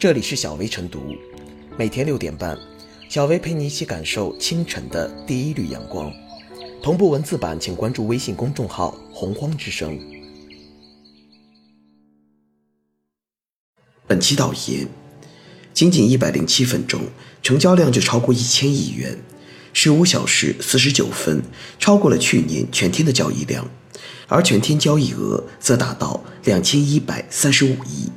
这里是小薇晨读，每天六点半，小薇陪你一起感受清晨的第一缕阳光。同步文字版，请关注微信公众号“洪荒之声”。本期导言：仅仅一百零七分钟，成交量就超过一千亿元；十五小时四十九分，超过了去年全天的交易量，而全天交易额则达到两千一百三十五亿。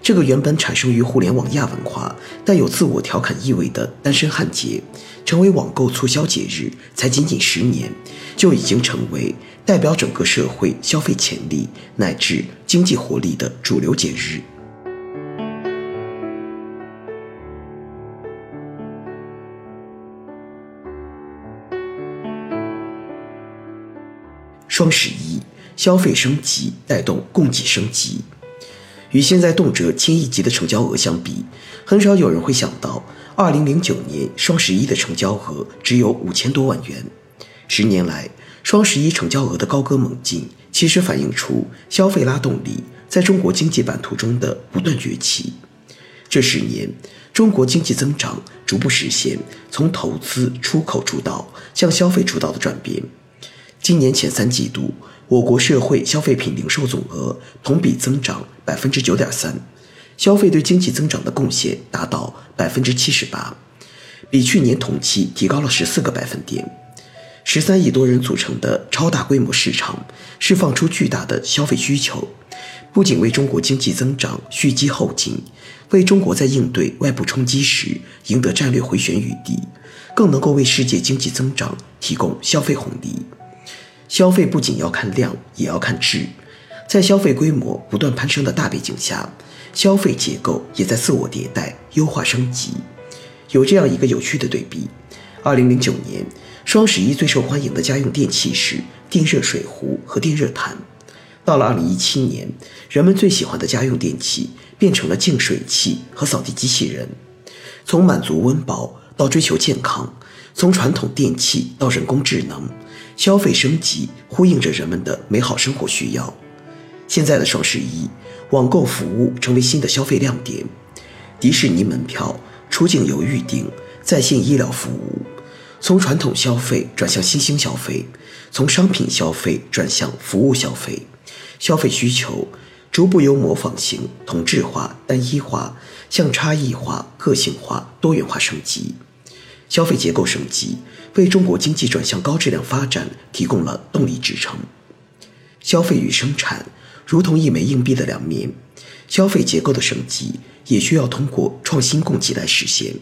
这个原本产生于互联网亚文化、带有自我调侃意味的单身汉节，成为网购促销节日，才仅仅十年，就已经成为代表整个社会消费潜力乃至经济活力的主流节日。双十一消费升级，带动供给升级。与现在动辄千亿级的成交额相比，很少有人会想到，2009年双十一的成交额只有五千多万元。十年来，双十一成交额的高歌猛进，其实反映出消费拉动力在中国经济版图中的不断崛起。这十年，中国经济增长逐步实现从投资出口主导向消费主导的转变。今年前三季度。我国社会消费品零售总额同比增长百分之九点三，消费对经济增长的贡献达到百分之七十八，比去年同期提高了十四个百分点。十三亿多人组成的超大规模市场，释放出巨大的消费需求，不仅为中国经济增长蓄积后劲，为中国在应对外部冲击时赢得战略回旋余地，更能够为世界经济增长提供消费红利。消费不仅要看量，也要看质。在消费规模不断攀升的大背景下，消费结构也在自我迭代、优化升级。有这样一个有趣的对比：二零零九年双十一最受欢迎的家用电器是电热水壶和电热毯；到了二零一七年，人们最喜欢的家用电器变成了净水器和扫地机器人。从满足温饱到追求健康，从传统电器到人工智能。消费升级呼应着人们的美好生活需要。现在的双十一，网购服务成为新的消费亮点。迪士尼门票、出境游预订、在线医疗服务，从传统消费转向新兴消费，从商品消费转向服务消费。消费需求逐步由模仿型、同质化、单一化向差异化、个性化、多元化升级。消费结构升级。为中国经济转向高质量发展提供了动力支撑。消费与生产如同一枚硬币的两面，消费结构的升级也需要通过创新供给来实现，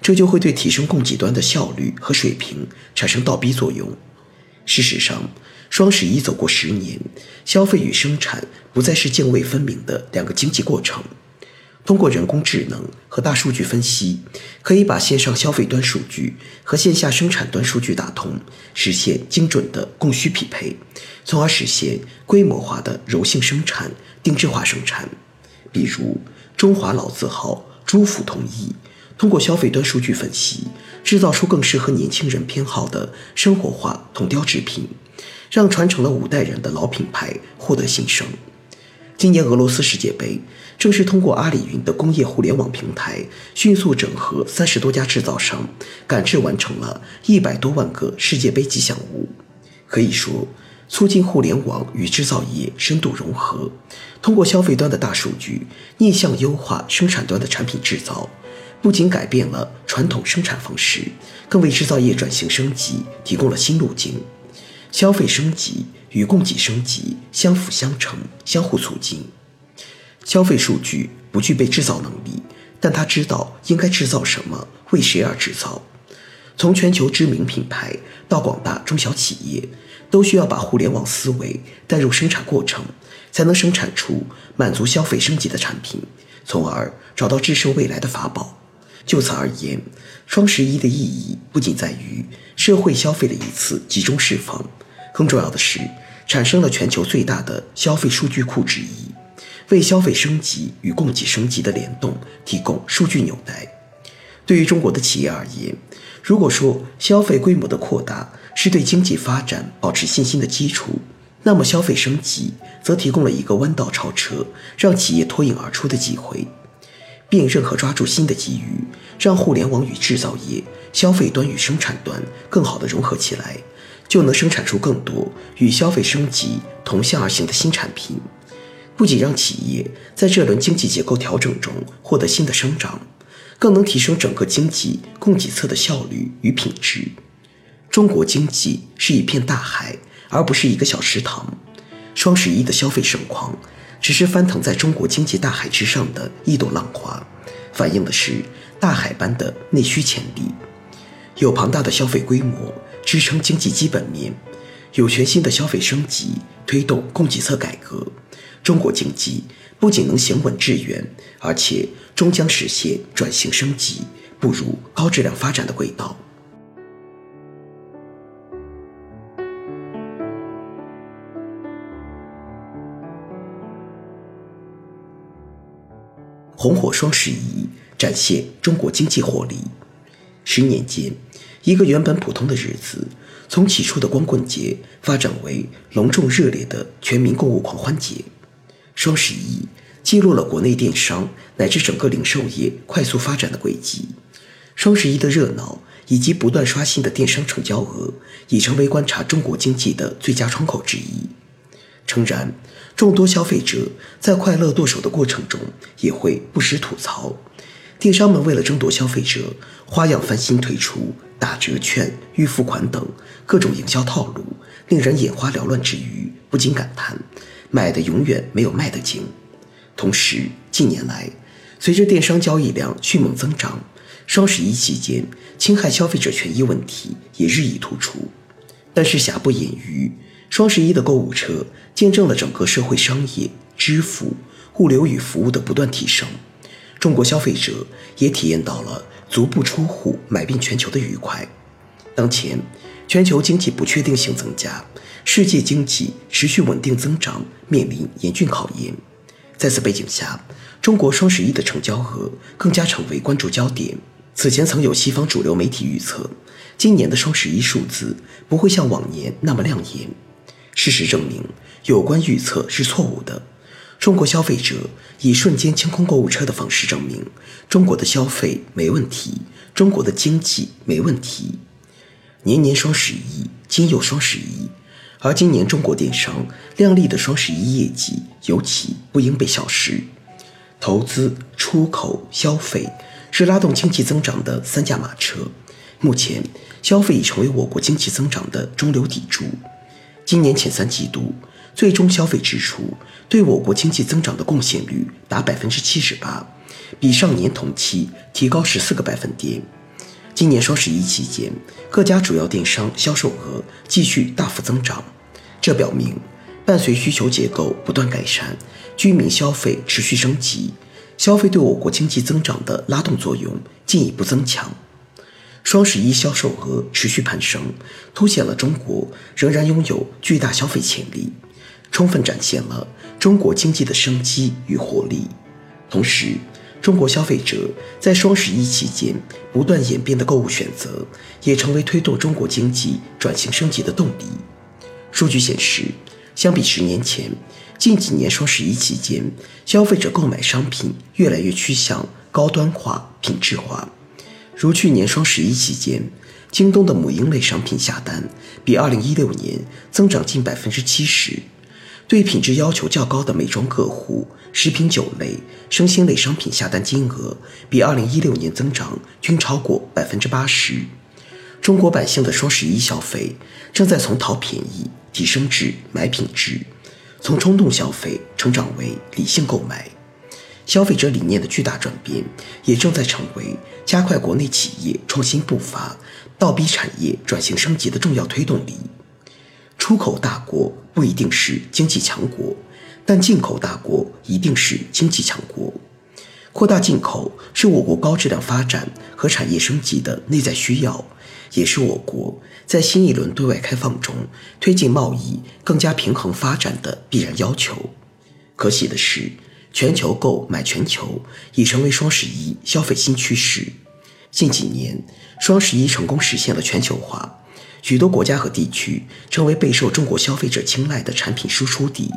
这就会对提升供给端的效率和水平产生倒逼作用。事实上，双十一走过十年，消费与生产不再是泾渭分明的两个经济过程。通过人工智能和大数据分析，可以把线上消费端数据和线下生产端数据打通，实现精准的供需匹配，从而实现规模化的柔性生产、定制化生产。比如，中华老字号朱府同意通过消费端数据分析，制造出更适合年轻人偏好的生活化铜雕制品，让传承了五代人的老品牌获得新生。今年俄罗斯世界杯，正是通过阿里云的工业互联网平台，迅速整合三十多家制造商，赶制完成了一百多万个世界杯吉祥物。可以说，促进互联网与制造业深度融合，通过消费端的大数据逆向优化生产端的产品制造，不仅改变了传统生产方式，更为制造业转型升级提供了新路径。消费升级与供给升级相辅相成、相互促进。消费数据不具备制造能力，但他知道应该制造什么，为谁而制造。从全球知名品牌到广大中小企业，都需要把互联网思维带入生产过程，才能生产出满足消费升级的产品，从而找到制胜未来的法宝。就此而言，双十一的意义不仅在于社会消费的一次集中释放，更重要的是产生了全球最大的消费数据库之一，为消费升级与供给升级的联动提供数据纽带。对于中国的企业而言，如果说消费规模的扩大是对经济发展保持信心的基础，那么消费升级则提供了一个弯道超车、让企业脱颖而出的机会。辨认和抓住新的机遇，让互联网与制造业、消费端与生产端更好地融合起来，就能生产出更多与消费升级同向而行的新产品。不仅让企业在这轮经济结构调整中获得新的生长，更能提升整个经济供给侧的效率与品质。中国经济是一片大海，而不是一个小池塘。双十一的消费盛况，只是翻腾在中国经济大海之上的一朵浪花，反映的是大海般的内需潜力。有庞大的消费规模支撑经济基本面，有全新的消费升级推动供给侧改革，中国经济不仅能行稳致远，而且终将实现转型升级，步入高质量发展的轨道。红火双十一展现中国经济活力。十年间，一个原本普通的日子，从起初的光棍节发展为隆重热烈的全民购物狂欢节。双十一记录了国内电商乃至整个零售业快速发展的轨迹。双十一的热闹以及不断刷新的电商成交额，已成为观察中国经济的最佳窗口之一。诚然，众多消费者在快乐剁手的过程中，也会不时吐槽，电商们为了争夺消费者，花样翻新推出打折券、预付款等各种营销套路，令人眼花缭乱之余，不禁感叹，买的永远没有卖的精。同时，近年来，随着电商交易量迅猛增长，双十一期间侵害消费者权益问题也日益突出。但是瑕不掩瑜。双十一的购物车见证了整个社会商业、支付、物流与服务的不断提升，中国消费者也体验到了足不出户买遍全球的愉快。当前，全球经济不确定性增加，世界经济持续稳定增长面临严峻考验。在此背景下，中国双十一的成交额更加成为关注焦点。此前曾有西方主流媒体预测，今年的双十一数字不会像往年那么亮眼。事实证明，有关预测是错误的。中国消费者以瞬间清空购物车的方式证明，中国的消费没问题，中国的经济没问题。年年双十一，今又双十一，而今年中国电商亮丽的双十一业绩尤其不应被小视。投资、出口、消费是拉动经济增长的三驾马车。目前，消费已成为我国经济增长的中流砥柱。今年前三季度，最终消费支出对我国经济增长的贡献率达百分之七十八，比上年同期提高十四个百分点。今年双十一期间，各家主要电商销售额继续大幅增长，这表明伴随需求结构不断改善，居民消费持续升级，消费对我国经济增长的拉动作用进一步增强。双十一销售额持续攀升，凸显了中国仍然拥有巨大消费潜力，充分展现了中国经济的生机与活力。同时，中国消费者在双十一期间不断演变的购物选择，也成为推动中国经济转型升级的动力。数据显示，相比十年前，近几年双十一期间，消费者购买商品越来越趋向高端化、品质化。如去年双十一期间，京东的母婴类商品下单比二零一六年增长近百分之七十，对品质要求较高的美妆个护、食品酒类、生鲜类商品下单金额比二零一六年增长均超过百分之八十。中国百姓的双十一消费正在从淘便宜提升至买品质，从冲动消费成长为理性购买。消费者理念的巨大转变，也正在成为加快国内企业创新步伐、倒逼产业转型升级的重要推动力。出口大国不一定是经济强国，但进口大国一定是经济强国。扩大进口是我国高质量发展和产业升级的内在需要，也是我国在新一轮对外开放中推进贸易更加平衡发展的必然要求。可喜的是。全球购买全球已成为双十一消费新趋势。近几年，双十一成功实现了全球化，许多国家和地区成为备受中国消费者青睐的产品输出地。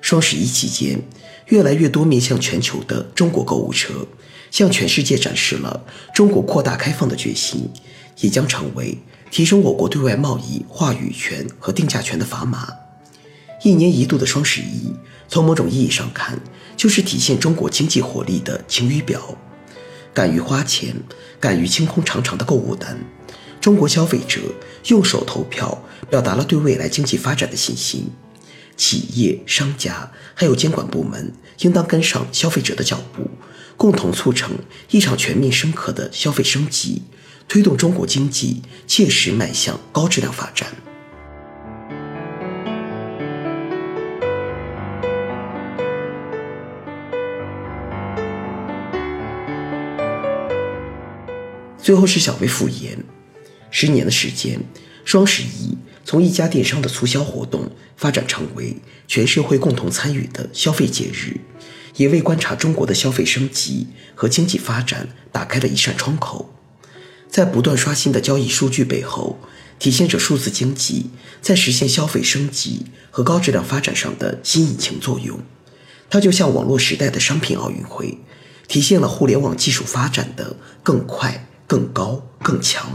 双十一期间，越来越多面向全球的中国购物车，向全世界展示了中国扩大开放的决心，也将成为提升我国对外贸易话语权和定价权的砝码。一年一度的双十一，从某种意义上看，就是体现中国经济活力的晴雨表。敢于花钱，敢于清空长长的购物单，中国消费者用手投票，表达了对未来经济发展的信心。企业、商家还有监管部门应当跟上消费者的脚步，共同促成一场全面深刻的消费升级，推动中国经济切实迈向高质量发展。最后是小微复言，十年的时间，双十一从一家电商的促销活动发展成为全社会共同参与的消费节日，也为观察中国的消费升级和经济发展打开了一扇窗口。在不断刷新的交易数据背后，体现着数字经济在实现消费升级和高质量发展上的新引擎作用。它就像网络时代的商品奥运会，体现了互联网技术发展的更快。更高更强。